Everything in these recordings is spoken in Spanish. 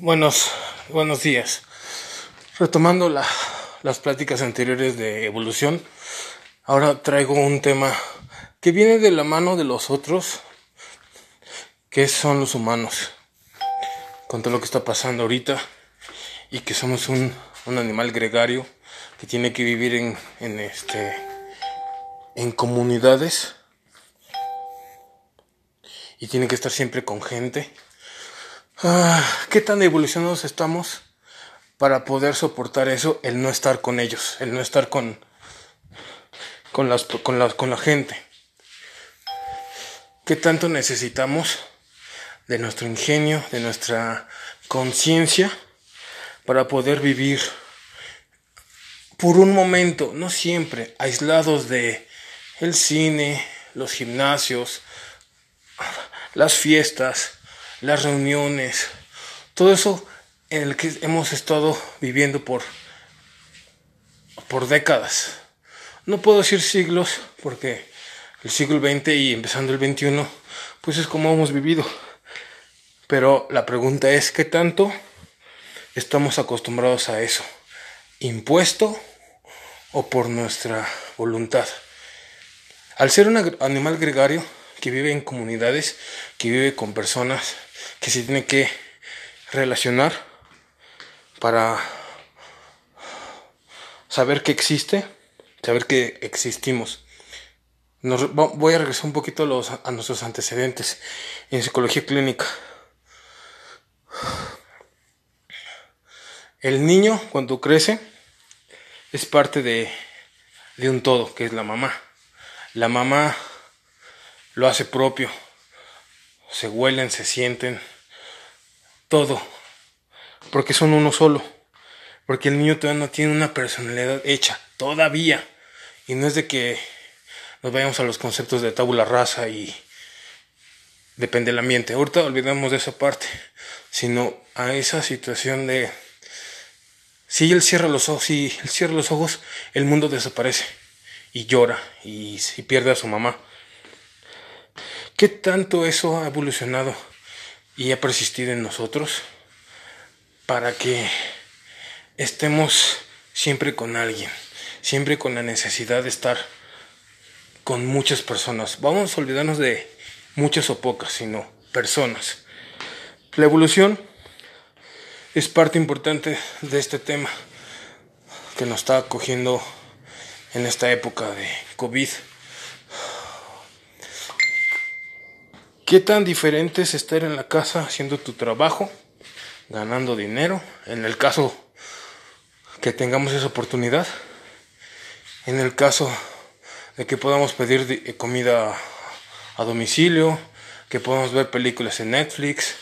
Buenos, buenos días. Retomando la, las pláticas anteriores de evolución, ahora traigo un tema que viene de la mano de los otros, que son los humanos, con todo lo que está pasando ahorita y que somos un, un animal gregario que tiene que vivir en, en este en comunidades y tiene que estar siempre con gente Ah, ¿Qué tan evolucionados estamos para poder soportar eso, el no estar con ellos, el no estar con, con, las, con, la, con la gente? ¿Qué tanto necesitamos de nuestro ingenio, de nuestra conciencia para poder vivir por un momento, no siempre, aislados de el cine, los gimnasios, las fiestas, las reuniones, todo eso en el que hemos estado viviendo por, por décadas. No puedo decir siglos porque el siglo XX y empezando el XXI, pues es como hemos vivido. Pero la pregunta es, ¿qué tanto estamos acostumbrados a eso? ¿Impuesto o por nuestra voluntad? Al ser un animal gregario que vive en comunidades, que vive con personas, que se tiene que relacionar para saber que existe, saber que existimos. voy a regresar un poquito a, los, a nuestros antecedentes en psicología clínica. El niño cuando crece es parte de, de un todo, que es la mamá. La mamá lo hace propio, se huelen, se sienten, todo, porque son uno solo, porque el niño todavía no tiene una personalidad hecha, todavía, y no es de que nos vayamos a los conceptos de tabula rasa y depende del ambiente, ahorita olvidamos de esa parte, sino a esa situación de si él cierra los ojos, si él cierra los ojos, el mundo desaparece y llora y, y pierde a su mamá. ¿Qué tanto eso ha evolucionado y ha persistido en nosotros para que estemos siempre con alguien, siempre con la necesidad de estar con muchas personas? Vamos a olvidarnos de muchas o pocas, sino personas. La evolución es parte importante de este tema que nos está acogiendo en esta época de COVID. ¿Qué tan diferente es estar en la casa haciendo tu trabajo, ganando dinero, en el caso que tengamos esa oportunidad? En el caso de que podamos pedir eh, comida a domicilio, que podamos ver películas en Netflix,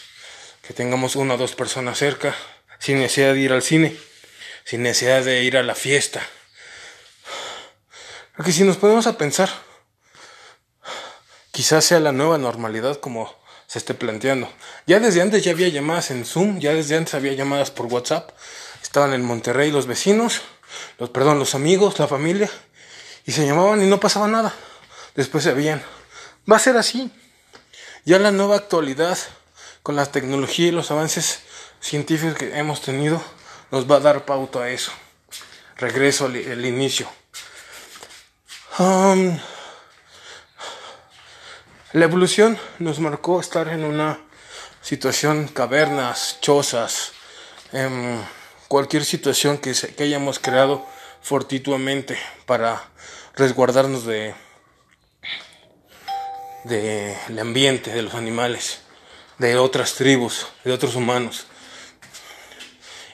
que tengamos una o dos personas cerca, sin necesidad de ir al cine, sin necesidad de ir a la fiesta. Porque si nos ponemos a pensar, quizás sea la nueva normalidad como se esté planteando. Ya desde antes ya había llamadas en Zoom, ya desde antes había llamadas por WhatsApp. Estaban en Monterrey los vecinos, los perdón, los amigos, la familia y se llamaban y no pasaba nada. Después se veían. Va a ser así. Ya la nueva actualidad con la tecnología y los avances científicos que hemos tenido nos va a dar pauta a eso. Regreso al, inicio. Um, la evolución nos marcó estar en una situación, cavernas, chozas, en cualquier situación que, que hayamos creado fortuitamente para resguardarnos de del ambiente, de los animales, de otras tribus, de otros humanos.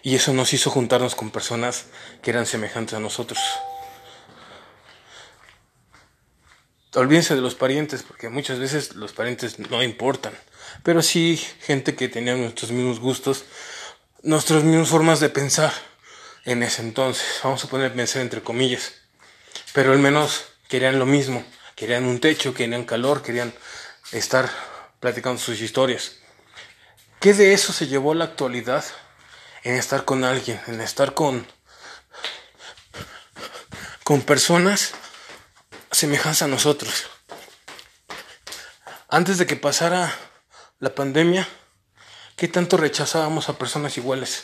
Y eso nos hizo juntarnos con personas que eran semejantes a nosotros. Olvídense de los parientes, porque muchas veces los parientes no importan, pero sí gente que tenía nuestros mismos gustos, nuestras mismas formas de pensar en ese entonces, vamos a poner pensar entre comillas, pero al menos querían lo mismo, querían un techo, querían calor, querían estar platicando sus historias. ¿Qué de eso se llevó a la actualidad? En estar con alguien, en estar con con personas semejanza a nosotros. Antes de que pasara la pandemia, ¿Qué tanto rechazábamos a personas iguales?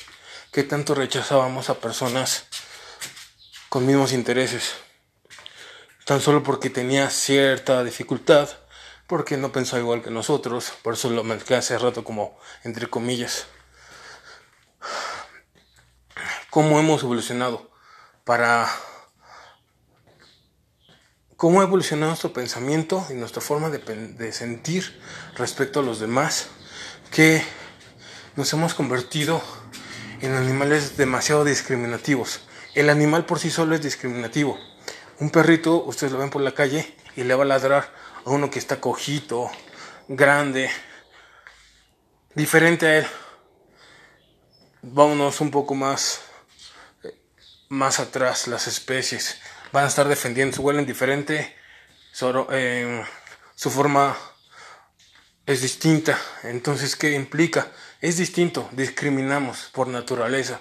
¿Qué tanto rechazábamos a personas con mismos intereses? Tan solo porque tenía cierta dificultad, porque no pensaba igual que nosotros, por eso lo marqué hace rato como entre comillas. ¿Cómo hemos evolucionado? Para cómo ha evolucionado nuestro pensamiento y nuestra forma de, de, sentir respecto a los demás, que nos hemos convertido en animales demasiado discriminativos. El animal por sí solo es discriminativo. Un perrito, ustedes lo ven por la calle y le va a ladrar a uno que está cojito, grande, diferente a él. Vámonos un poco más, más atrás, las especies van a estar defendiendo su huelen diferente, su, eh, su forma es distinta. Entonces, ¿qué implica? Es distinto, discriminamos por naturaleza.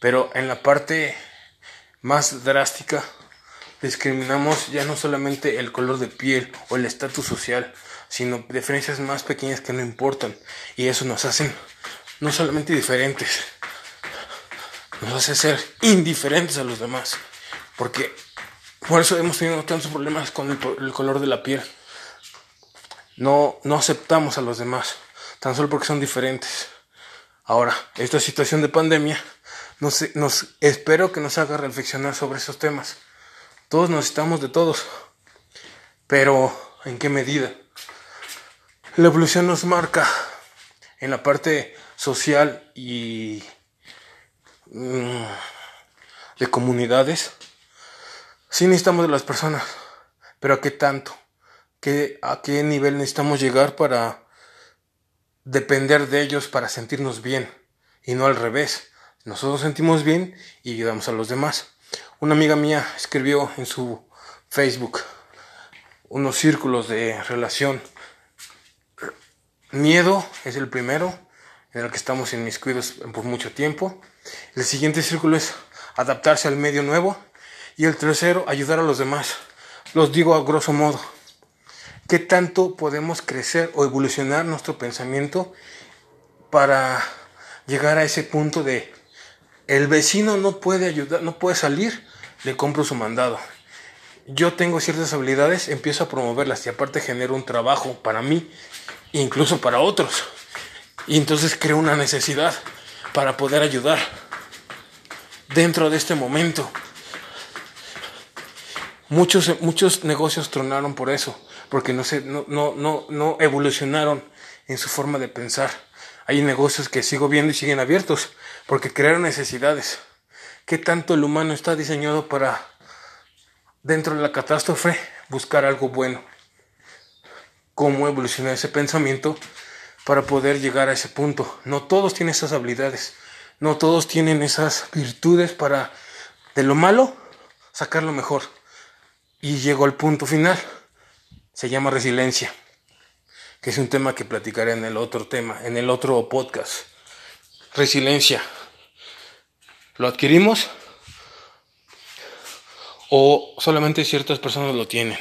Pero en la parte más drástica, discriminamos ya no solamente el color de piel o el estatus social, sino diferencias más pequeñas que no importan. Y eso nos hace no solamente diferentes, nos hace ser indiferentes a los demás. Porque por eso hemos tenido tantos problemas con el, color de la piel. No, no aceptamos a los demás, tan solo porque son diferentes. Ahora, esta situación de pandemia, nos, nos, espero que nos haga reflexionar sobre esos temas. Todos necesitamos de todos. Pero, ¿en qué medida? La evolución nos marca en la parte social y mm, de comunidades. Sí necesitamos de las personas, pero ¿a qué tanto? ¿Qué, ¿A qué nivel necesitamos llegar para depender de ellos para sentirnos bien? Y no al revés. Nosotros sentimos bien y ayudamos a los demás. Una amiga mía escribió en su Facebook unos círculos de relación. Miedo es el primero, en el que estamos inmiscuidos por mucho tiempo. El siguiente círculo es adaptarse al medio nuevo. Y el tercero, ayudar a los demás. Los digo a grosso modo. ¿Qué tanto podemos crecer o evolucionar nuestro pensamiento para llegar a ese punto de el vecino no puede ayudar, no puede salir, le compro su mandado. Yo tengo ciertas habilidades, empiezo a promoverlas y aparte genero un trabajo para mí, incluso para otros. Y entonces creo una necesidad para poder ayudar dentro de este momento. Muchos, muchos negocios tronaron por eso, porque no, se, no, no, no, no evolucionaron en su forma de pensar. Hay negocios que sigo viendo y siguen abiertos, porque crearon necesidades. ¿Qué tanto el humano está diseñado para, dentro de la catástrofe, buscar algo bueno? ¿Cómo evolucionar ese pensamiento para poder llegar a ese punto? No todos tienen esas habilidades, no todos tienen esas virtudes para, de lo malo, sacar lo mejor. Y llegó al punto final, se llama resiliencia, que es un tema que platicaré en el otro tema, en el otro podcast. Resiliencia. ¿Lo adquirimos? ¿O solamente ciertas personas lo tienen?